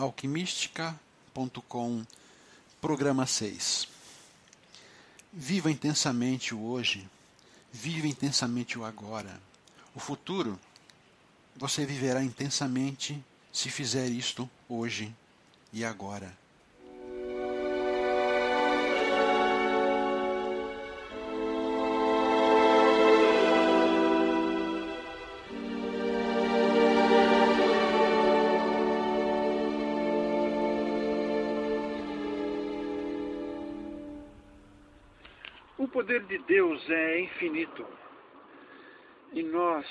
alquimistica.com, programa 6. Viva intensamente o hoje, viva intensamente o agora. O futuro você viverá intensamente se fizer isto hoje e agora. Poder de Deus é infinito. E nós,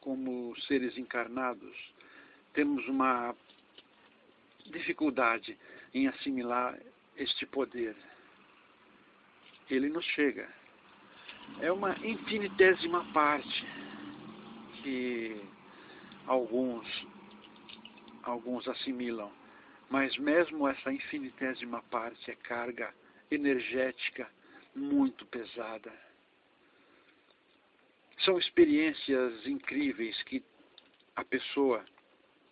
como seres encarnados, temos uma dificuldade em assimilar este poder. Ele nos chega. É uma infinitésima parte que alguns alguns assimilam, mas mesmo essa infinitésima parte é carga energética muito pesada. São experiências incríveis que a pessoa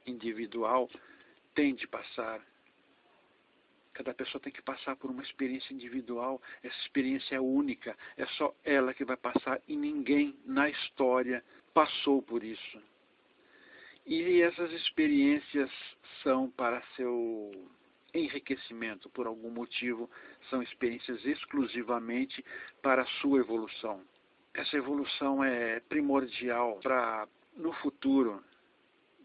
individual tem de passar. Cada pessoa tem que passar por uma experiência individual. Essa experiência é única. É só ela que vai passar e ninguém na história passou por isso. E essas experiências são para seu enriquecimento por algum motivo, são experiências exclusivamente para a sua evolução. Essa evolução é primordial para, no futuro,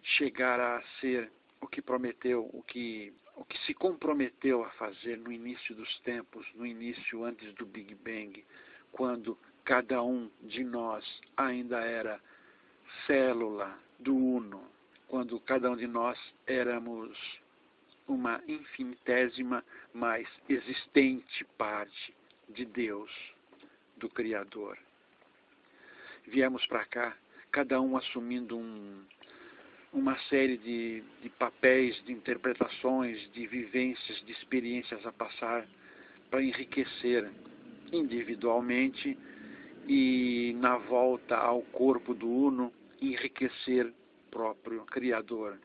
chegar a ser o que prometeu, o que, o que se comprometeu a fazer no início dos tempos, no início antes do Big Bang, quando cada um de nós ainda era célula do Uno, quando cada um de nós éramos uma infinitésima, mas existente parte de Deus, do Criador. Viemos para cá, cada um assumindo um, uma série de, de papéis, de interpretações, de vivências, de experiências a passar para enriquecer individualmente e na volta ao corpo do Uno, enriquecer o próprio Criador.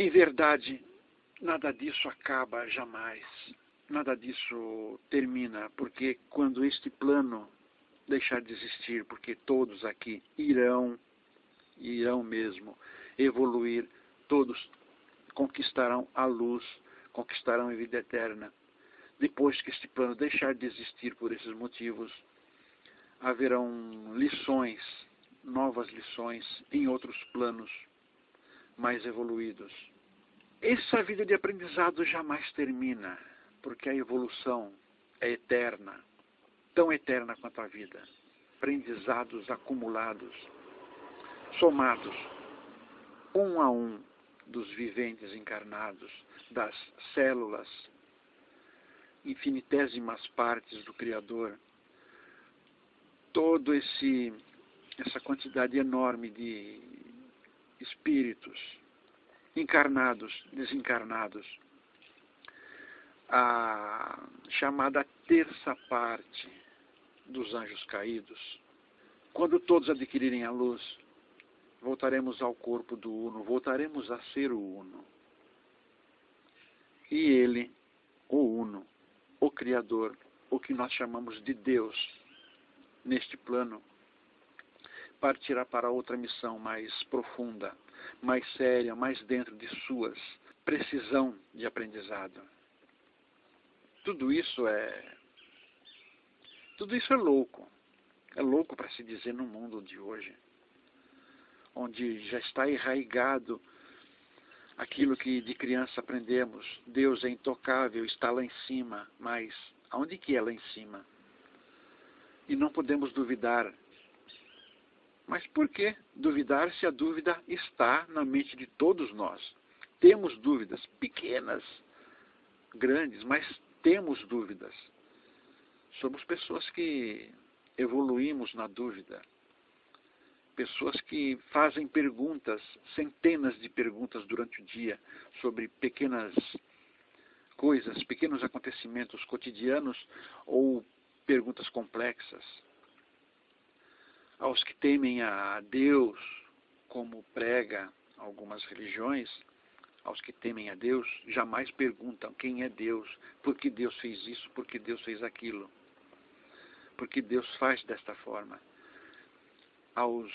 Em verdade, nada disso acaba jamais. Nada disso termina, porque quando este plano deixar de existir, porque todos aqui irão, irão mesmo evoluir, todos conquistarão a luz, conquistarão a vida eterna. Depois que este plano deixar de existir por esses motivos, haverão lições, novas lições em outros planos mais evoluídos. Essa vida de aprendizado jamais termina, porque a evolução é eterna, tão eterna quanto a vida. Aprendizados acumulados, somados, um a um, dos viventes encarnados, das células, infinitésimas partes do Criador, todo esse essa quantidade enorme de espíritos, encarnados, desencarnados. A chamada terça parte dos anjos caídos. Quando todos adquirirem a luz, voltaremos ao corpo do Uno, voltaremos a ser o Uno. E ele, o Uno, o Criador, o que nós chamamos de Deus, neste plano, partirá para outra missão mais profunda, mais séria, mais dentro de suas precisão de aprendizado. Tudo isso é tudo isso é louco. É louco para se dizer no mundo de hoje, onde já está enraigado aquilo que de criança aprendemos. Deus é intocável, está lá em cima, mas aonde que é lá em cima? E não podemos duvidar mas por que duvidar se a dúvida está na mente de todos nós? Temos dúvidas, pequenas, grandes, mas temos dúvidas. Somos pessoas que evoluímos na dúvida. Pessoas que fazem perguntas, centenas de perguntas durante o dia sobre pequenas coisas, pequenos acontecimentos cotidianos ou perguntas complexas aos que temem a Deus, como prega algumas religiões, aos que temem a Deus, jamais perguntam quem é Deus, por que Deus fez isso, por que Deus fez aquilo, por que Deus faz desta forma. Aos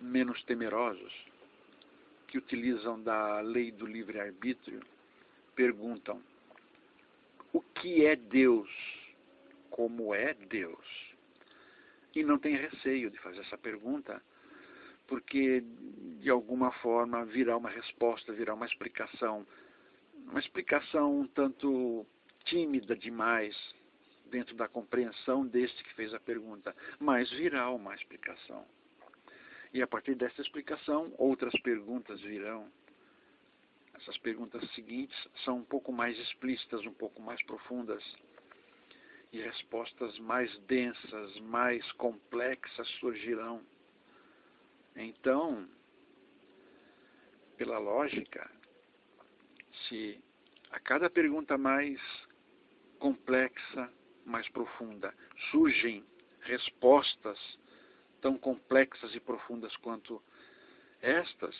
menos temerosos, que utilizam da lei do livre-arbítrio, perguntam: o que é Deus? Como é Deus? E não tem receio de fazer essa pergunta, porque de alguma forma virá uma resposta, virá uma explicação. Uma explicação um tanto tímida demais dentro da compreensão deste que fez a pergunta, mas virá uma explicação. E a partir dessa explicação, outras perguntas virão. Essas perguntas seguintes são um pouco mais explícitas, um pouco mais profundas. E respostas mais densas, mais complexas surgirão. Então, pela lógica, se a cada pergunta mais complexa, mais profunda, surgem respostas tão complexas e profundas quanto estas,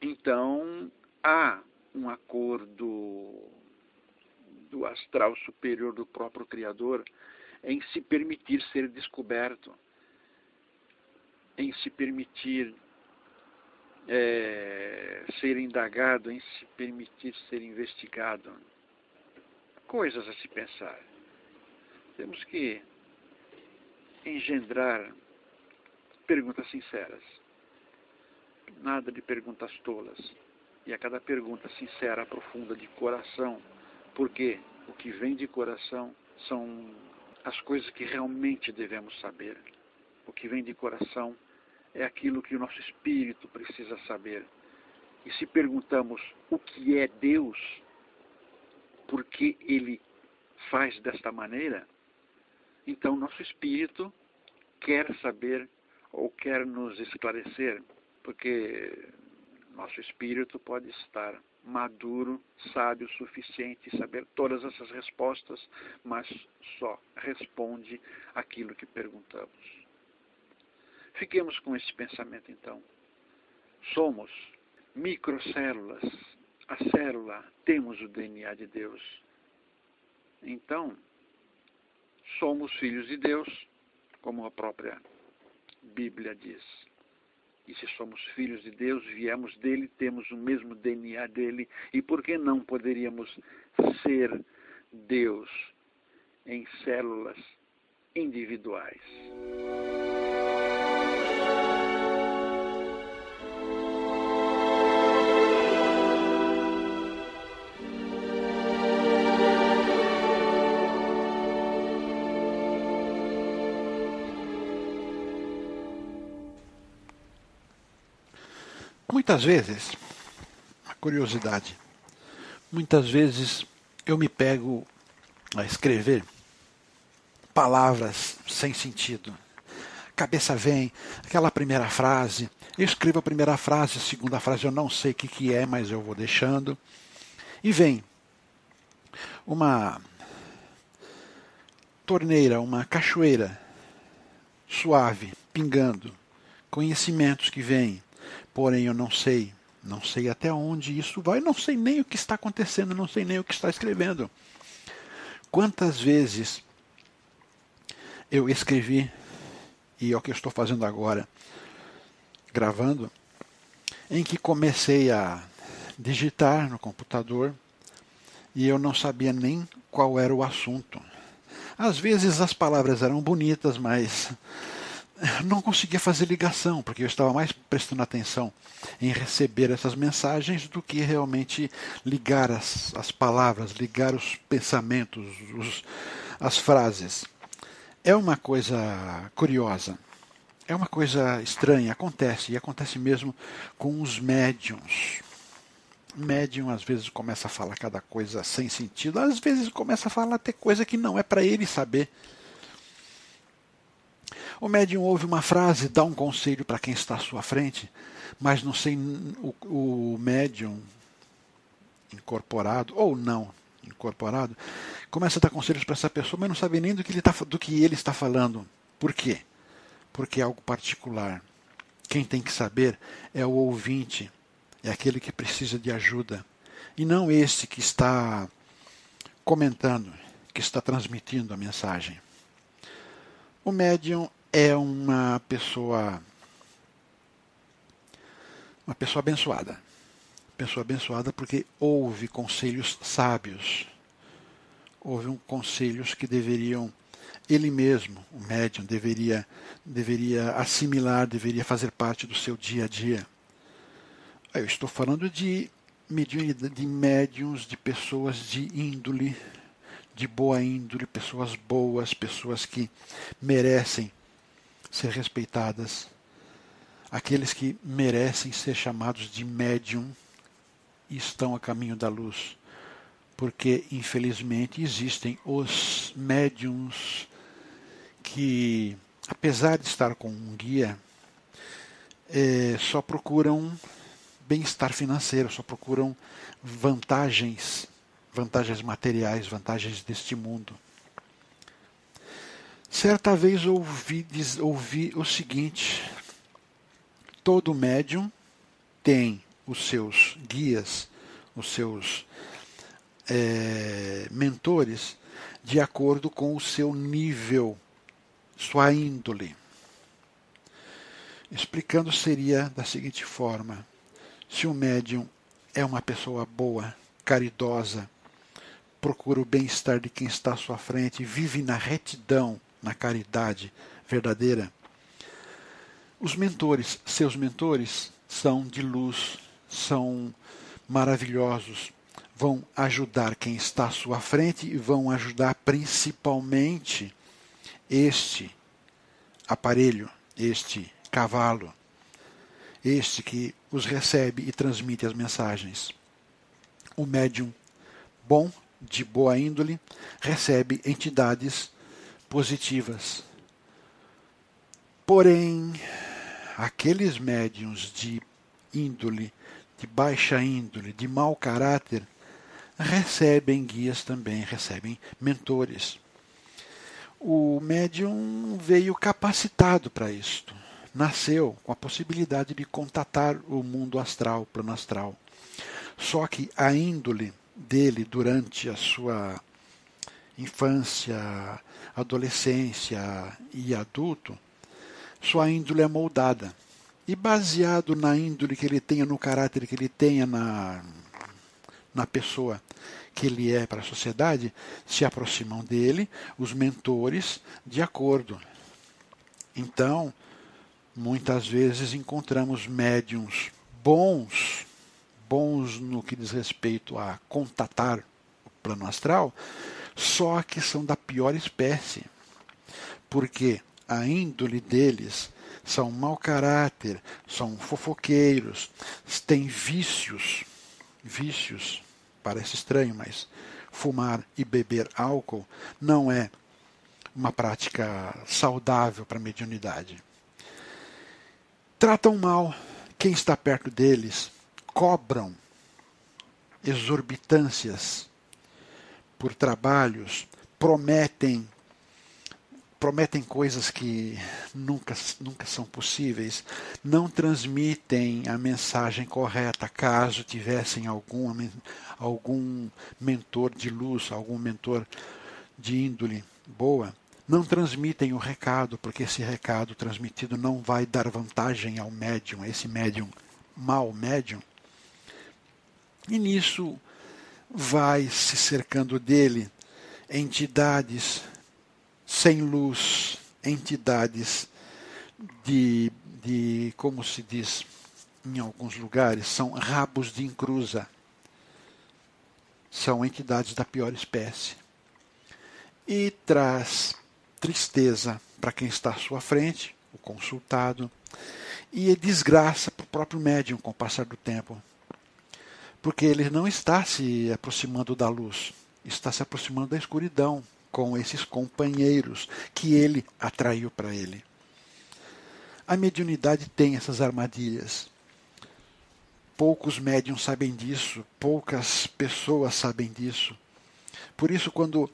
então há um acordo do astral superior do próprio Criador em se permitir ser descoberto em se permitir é, ser indagado, em se permitir ser investigado. Coisas a se pensar. Temos que engendrar perguntas sinceras. Nada de perguntas tolas. E a cada pergunta sincera, profunda, de coração, porque o que vem de coração são as coisas que realmente devemos saber. O que vem de coração é aquilo que o nosso espírito precisa saber. E se perguntamos o que é Deus, por que ele faz desta maneira, então nosso espírito quer saber ou quer nos esclarecer, porque nosso espírito pode estar maduro, sábio o suficiente, saber todas essas respostas, mas só responde aquilo que perguntamos. Fiquemos com esse pensamento então. Somos microcélulas. A célula temos o DNA de Deus. Então, somos filhos de Deus, como a própria Bíblia diz. E se somos filhos de Deus, viemos dele, temos o mesmo DNA dele, e por que não poderíamos ser Deus em células individuais? Muitas vezes, a curiosidade, muitas vezes eu me pego a escrever palavras sem sentido. Cabeça vem, aquela primeira frase, eu escrevo a primeira frase, a segunda frase eu não sei o que, que é, mas eu vou deixando. E vem uma torneira, uma cachoeira suave, pingando, conhecimentos que vêm, Porém, eu não sei, não sei até onde isso vai, não sei nem o que está acontecendo, não sei nem o que está escrevendo. Quantas vezes eu escrevi, e é o que eu estou fazendo agora, gravando, em que comecei a digitar no computador e eu não sabia nem qual era o assunto. Às vezes as palavras eram bonitas, mas não conseguia fazer ligação, porque eu estava mais prestando atenção em receber essas mensagens do que realmente ligar as, as palavras, ligar os pensamentos, os, as frases. É uma coisa curiosa, é uma coisa estranha, acontece, e acontece mesmo com os médiums. Médium às vezes começa a falar cada coisa sem sentido, às vezes começa a falar até coisa que não é para ele saber. O médium ouve uma frase, dá um conselho para quem está à sua frente, mas não sei o, o médium incorporado ou não incorporado começa a dar conselhos para essa pessoa, mas não sabe nem do que, ele tá, do que ele está falando. Por quê? Porque é algo particular. Quem tem que saber é o ouvinte, é aquele que precisa de ajuda, e não este que está comentando, que está transmitindo a mensagem. O médium é uma pessoa uma pessoa abençoada. Pessoa abençoada porque ouve conselhos sábios. Ouve um conselhos que deveriam ele mesmo, o médium, deveria deveria assimilar, deveria fazer parte do seu dia a dia. Eu estou falando de de médiums, de pessoas de índole, de boa índole, pessoas boas, pessoas que merecem ser respeitadas, aqueles que merecem ser chamados de médium estão a caminho da luz. Porque, infelizmente, existem os médiums que, apesar de estar com um guia, é, só procuram bem-estar financeiro, só procuram vantagens, vantagens materiais, vantagens deste mundo. Certa vez ouvi, ouvi o seguinte: todo médium tem os seus guias, os seus é, mentores, de acordo com o seu nível, sua índole. Explicando seria da seguinte forma: se o médium é uma pessoa boa, caridosa, procura o bem-estar de quem está à sua frente, vive na retidão, na caridade verdadeira, os mentores, seus mentores, são de luz, são maravilhosos, vão ajudar quem está à sua frente e vão ajudar principalmente este aparelho, este cavalo, este que os recebe e transmite as mensagens. O médium bom, de boa índole, recebe entidades positivas. Porém, aqueles médiums de índole, de baixa índole, de mau caráter, recebem guias também, recebem mentores. O médium veio capacitado para isto nasceu com a possibilidade de contatar o mundo astral, o plano astral. Só que a índole dele durante a sua infância, adolescência e adulto, sua índole é moldada. E baseado na índole que ele tenha, no caráter que ele tenha na, na pessoa que ele é para a sociedade, se aproximam dele os mentores de acordo. Então, Muitas vezes encontramos médiums bons, bons no que diz respeito a contatar o plano astral, só que são da pior espécie. Porque a índole deles são mau caráter, são fofoqueiros, têm vícios. Vícios, parece estranho, mas fumar e beber álcool não é uma prática saudável para a mediunidade tratam mal quem está perto deles, cobram exorbitâncias por trabalhos, prometem prometem coisas que nunca, nunca são possíveis, não transmitem a mensagem correta caso tivessem algum, algum mentor de luz, algum mentor de índole boa não transmitem o recado, porque esse recado transmitido não vai dar vantagem ao médium, a esse médium mau médium. E nisso vai se cercando dele entidades sem luz, entidades de, de como se diz em alguns lugares, são rabos de encruza. São entidades da pior espécie. E traz tristeza para quem está à sua frente, o consultado, e desgraça para o próprio médium com o passar do tempo. Porque ele não está se aproximando da luz, está se aproximando da escuridão com esses companheiros que ele atraiu para ele. A mediunidade tem essas armadilhas. Poucos médiums sabem disso, poucas pessoas sabem disso. Por isso, quando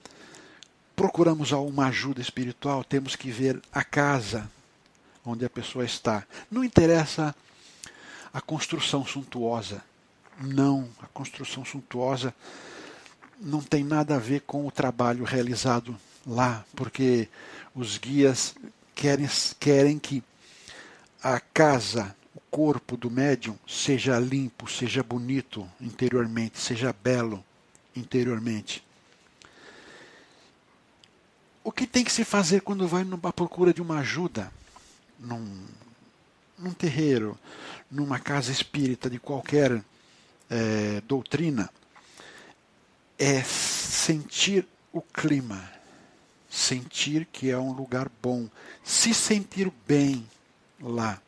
procuramos uma ajuda espiritual, temos que ver a casa, onde a pessoa está. Não interessa a construção suntuosa. Não, a construção suntuosa não tem nada a ver com o trabalho realizado lá, porque os guias querem, querem que a casa, o corpo do médium seja limpo, seja bonito interiormente, seja belo interiormente. O que tem que se fazer quando vai à procura de uma ajuda? Num, num terreiro, numa casa espírita de qualquer é, doutrina, é sentir o clima, sentir que é um lugar bom, se sentir bem lá.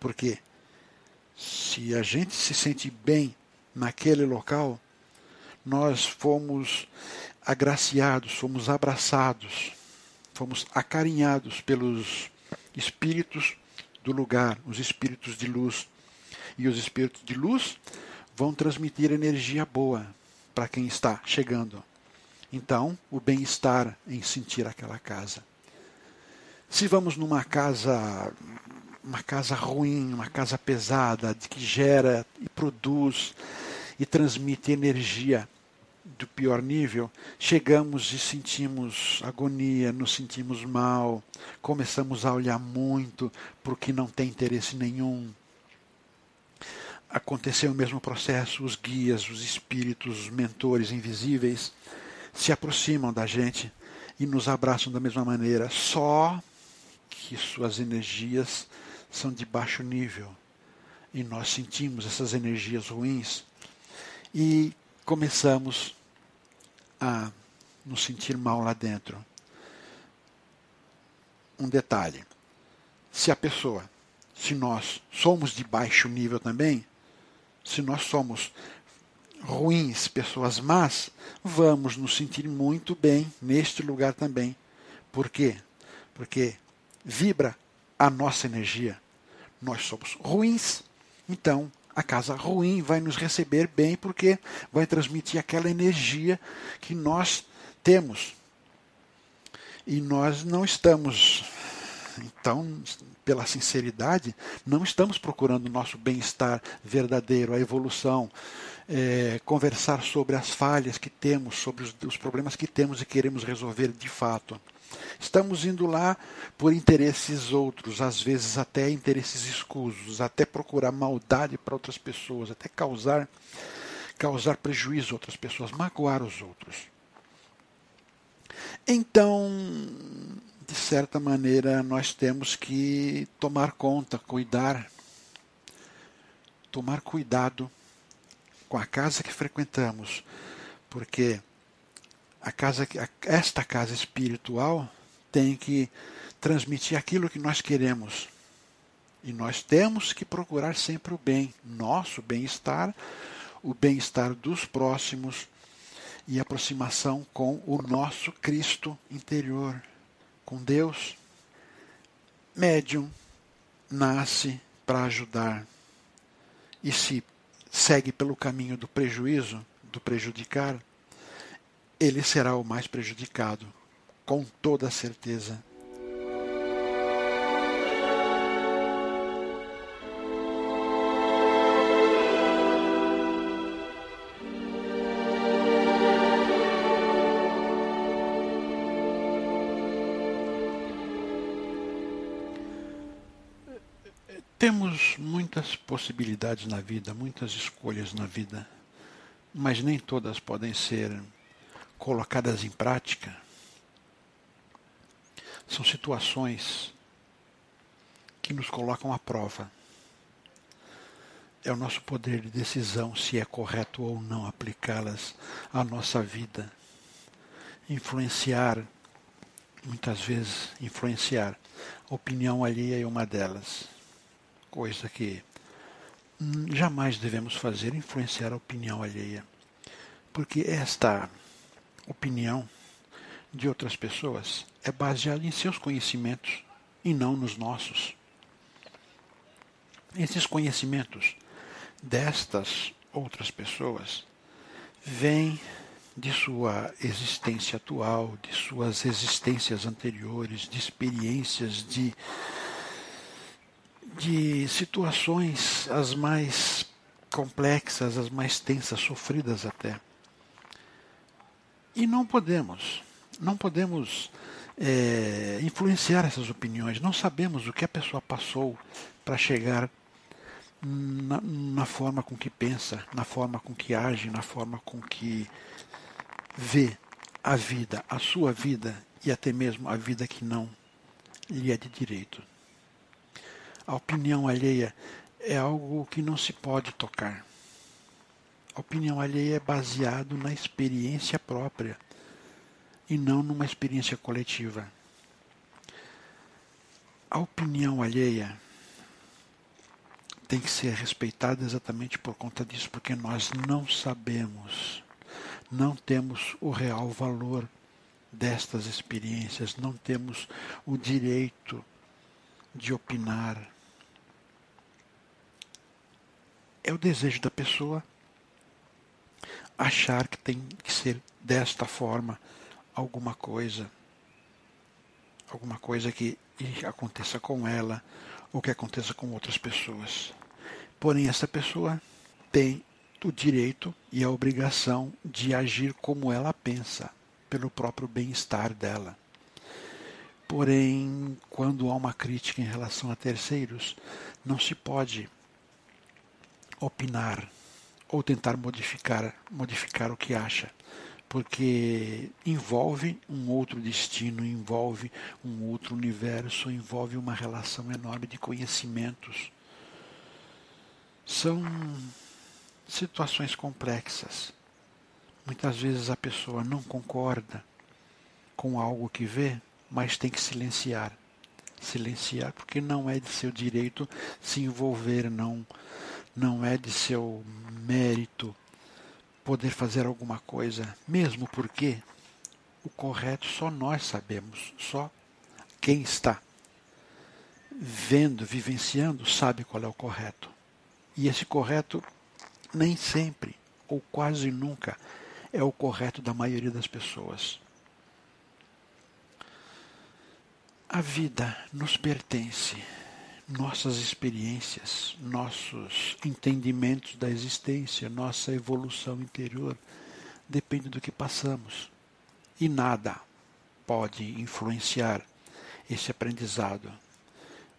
Porque se a gente se sente bem naquele local, nós fomos agraciados, fomos abraçados, fomos acarinhados pelos espíritos do lugar, os espíritos de luz. E os espíritos de luz vão transmitir energia boa para quem está chegando. Então, o bem-estar em sentir aquela casa. Se vamos numa casa, uma casa ruim, uma casa pesada, que gera e produz e transmite energia do pior nível, chegamos e sentimos agonia, nos sentimos mal, começamos a olhar muito porque não tem interesse nenhum. Aconteceu o mesmo processo, os guias, os espíritos, os mentores invisíveis se aproximam da gente e nos abraçam da mesma maneira, só que suas energias são de baixo nível. E nós sentimos essas energias ruins e começamos a nos sentir mal lá dentro. Um detalhe: se a pessoa, se nós somos de baixo nível também, se nós somos ruins, pessoas más, vamos nos sentir muito bem neste lugar também. Por quê? Porque vibra a nossa energia. Nós somos ruins, então a casa ruim vai nos receber bem porque vai transmitir aquela energia que nós temos. E nós não estamos, então, pela sinceridade, não estamos procurando o nosso bem-estar verdadeiro, a evolução, é, conversar sobre as falhas que temos, sobre os, os problemas que temos e queremos resolver de fato. Estamos indo lá por interesses outros, às vezes até interesses escusos, até procurar maldade para outras pessoas, até causar causar prejuízo a outras pessoas, magoar os outros. Então, de certa maneira, nós temos que tomar conta, cuidar, tomar cuidado com a casa que frequentamos, porque a casa, esta casa espiritual tem que transmitir aquilo que nós queremos. E nós temos que procurar sempre o bem, nosso bem-estar, o bem-estar dos próximos e aproximação com o nosso Cristo interior, com Deus. Médium nasce para ajudar. E se segue pelo caminho do prejuízo, do prejudicar, ele será o mais prejudicado, com toda certeza. Temos muitas possibilidades na vida, muitas escolhas na vida, mas nem todas podem ser colocadas em prática, são situações que nos colocam à prova. É o nosso poder de decisão se é correto ou não aplicá-las à nossa vida. Influenciar, muitas vezes, influenciar. A opinião alheia é uma delas. Coisa que jamais devemos fazer, influenciar a opinião alheia. Porque esta opinião de outras pessoas é baseada em seus conhecimentos e não nos nossos. Esses conhecimentos destas outras pessoas vêm de sua existência atual, de suas existências anteriores, de experiências de de situações as mais complexas, as mais tensas, sofridas até. E não podemos, não podemos é, influenciar essas opiniões. Não sabemos o que a pessoa passou para chegar na, na, forma com que pensa, na forma com que age, na forma com que vê a vida, a sua vida e até mesmo a vida que não lhe é de direito. A opinião alheia é algo que não se pode tocar. A opinião alheia é baseado na experiência própria e não numa experiência coletiva. A opinião alheia tem que ser respeitada exatamente por conta disso, porque nós não sabemos, não temos o real valor destas experiências, não temos o direito de opinar. É o desejo da pessoa achar que tem que ser desta forma alguma coisa, alguma coisa que aconteça com ela ou que aconteça com outras pessoas. Porém, essa pessoa tem o direito e a obrigação de agir como ela pensa, pelo próprio bem-estar dela. Porém, quando há uma crítica em relação a terceiros, não se pode opinar ou tentar modificar, modificar o que acha, porque envolve um outro destino, envolve um outro universo, envolve uma relação enorme de conhecimentos. São situações complexas. Muitas vezes a pessoa não concorda com algo que vê, mas tem que silenciar. Silenciar porque não é de seu direito se envolver, não, não é de seu mérito poder fazer alguma coisa, mesmo porque o correto só nós sabemos, só quem está vendo, vivenciando, sabe qual é o correto. E esse correto nem sempre, ou quase nunca, é o correto da maioria das pessoas. A vida nos pertence nossas experiências, nossos entendimentos da existência, nossa evolução interior, depende do que passamos. E nada pode influenciar esse aprendizado,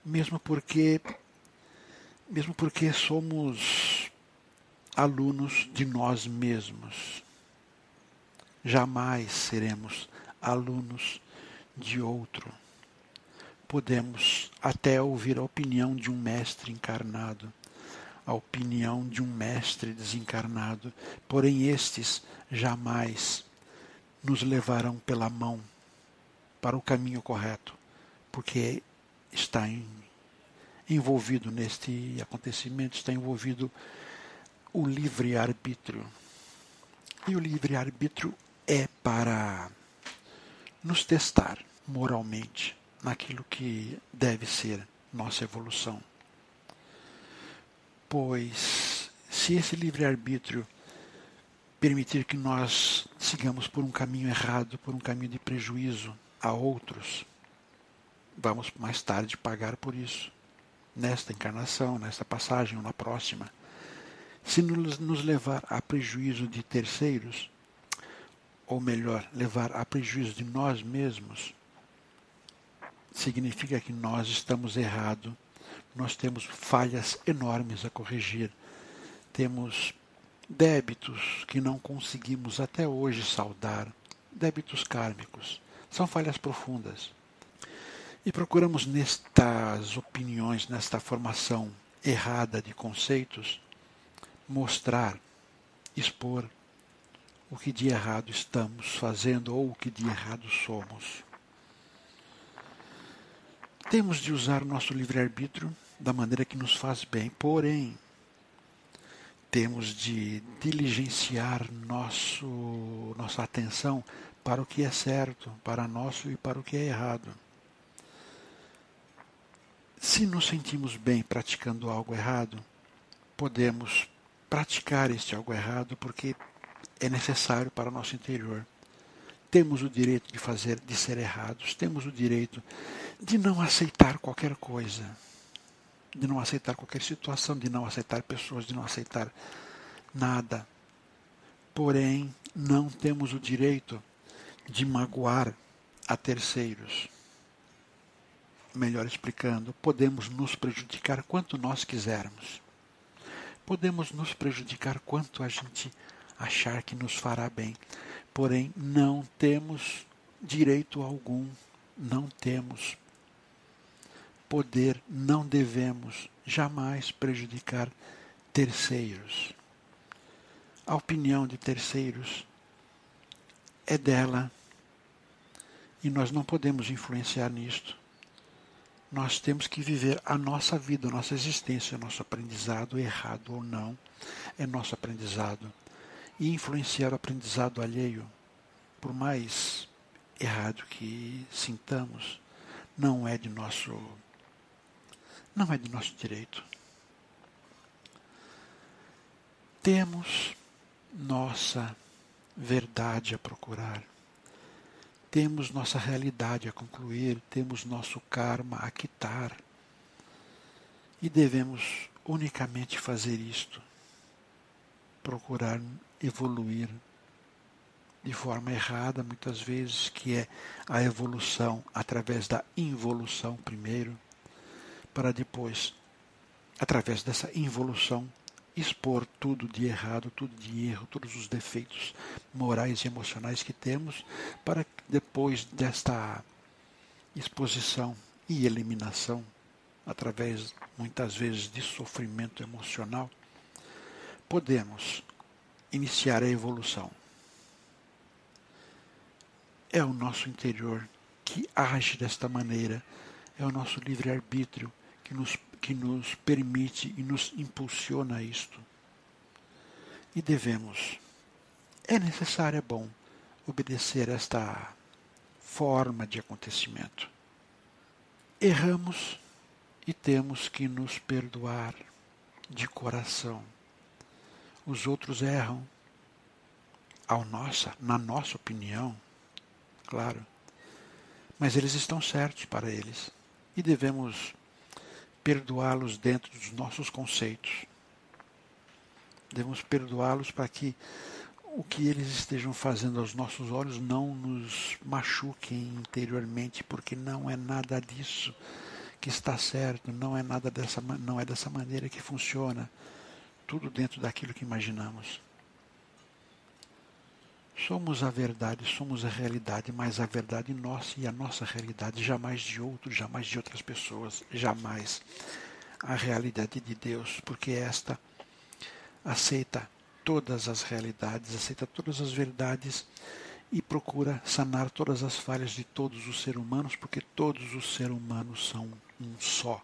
mesmo porque mesmo porque somos alunos de nós mesmos. Jamais seremos alunos de outro podemos até ouvir a opinião de um mestre encarnado, a opinião de um mestre desencarnado, porém estes jamais nos levarão pela mão para o caminho correto, porque está em, envolvido neste acontecimento, está envolvido o livre-arbítrio. E o livre-arbítrio é para nos testar moralmente naquilo que deve ser nossa evolução. Pois, se esse livre-arbítrio permitir que nós sigamos por um caminho errado, por um caminho de prejuízo a outros, vamos mais tarde pagar por isso, nesta encarnação, nesta passagem ou na próxima. Se nos levar a prejuízo de terceiros, ou melhor, levar a prejuízo de nós mesmos, significa que nós estamos errados, nós temos falhas enormes a corrigir, temos débitos que não conseguimos até hoje saldar, débitos kármicos, são falhas profundas. E procuramos nestas opiniões, nesta formação errada de conceitos, mostrar, expor o que de errado estamos fazendo ou o que de errado somos. Temos de usar o nosso livre-arbítrio da maneira que nos faz bem, porém, temos de diligenciar nosso, nossa atenção para o que é certo, para nosso e para o que é errado. Se nos sentimos bem praticando algo errado, podemos praticar este algo errado porque é necessário para o nosso interior. Temos o direito de fazer, de ser errados, temos o direito de não aceitar qualquer coisa. de não aceitar qualquer situação, de não aceitar pessoas, de não aceitar nada. Porém, não temos o direito de magoar a terceiros. Melhor explicando, podemos nos prejudicar quanto nós quisermos. Podemos nos prejudicar quanto a gente achar que nos fará bem. Porém, não temos direito algum, não temos poder, não devemos jamais prejudicar terceiros. A opinião de terceiros é dela e nós não podemos influenciar nisto. Nós temos que viver a nossa vida, a nossa existência, o nosso aprendizado, errado ou não, é nosso aprendizado. E influenciar o aprendizado alheio, por mais errado que sintamos, não é de nosso não é de nosso direito. Temos nossa verdade a procurar. Temos nossa realidade a concluir, temos nosso karma a quitar. E devemos unicamente fazer isto, procurar evoluir de forma errada, muitas vezes, que é a evolução através da involução primeiro, para depois, através dessa involução, expor tudo de errado, tudo de erro, todos os defeitos morais e emocionais que temos, para depois desta exposição e eliminação, através muitas vezes de sofrimento emocional, podemos iniciar a evolução. É o nosso interior que age desta maneira, é o nosso livre-arbítrio que nos que nos permite e nos impulsiona a isto. E devemos, é necessário, é bom, obedecer esta forma de acontecimento. Erramos e temos que nos perdoar de coração. Os outros erram, ao nossa, na nossa opinião, claro, mas eles estão certos para eles e devemos perdoá-los dentro dos nossos conceitos. Devemos perdoá-los para que o que eles estejam fazendo aos nossos olhos não nos machuquem interiormente, porque não é nada disso que está certo, não é nada dessa não é dessa maneira que funciona. Tudo dentro daquilo que imaginamos. Somos a verdade, somos a realidade, mas a verdade nossa e a nossa realidade, jamais de outros, jamais de outras pessoas, jamais a realidade de Deus, porque esta aceita todas as realidades, aceita todas as verdades e procura sanar todas as falhas de todos os seres humanos, porque todos os seres humanos são um só.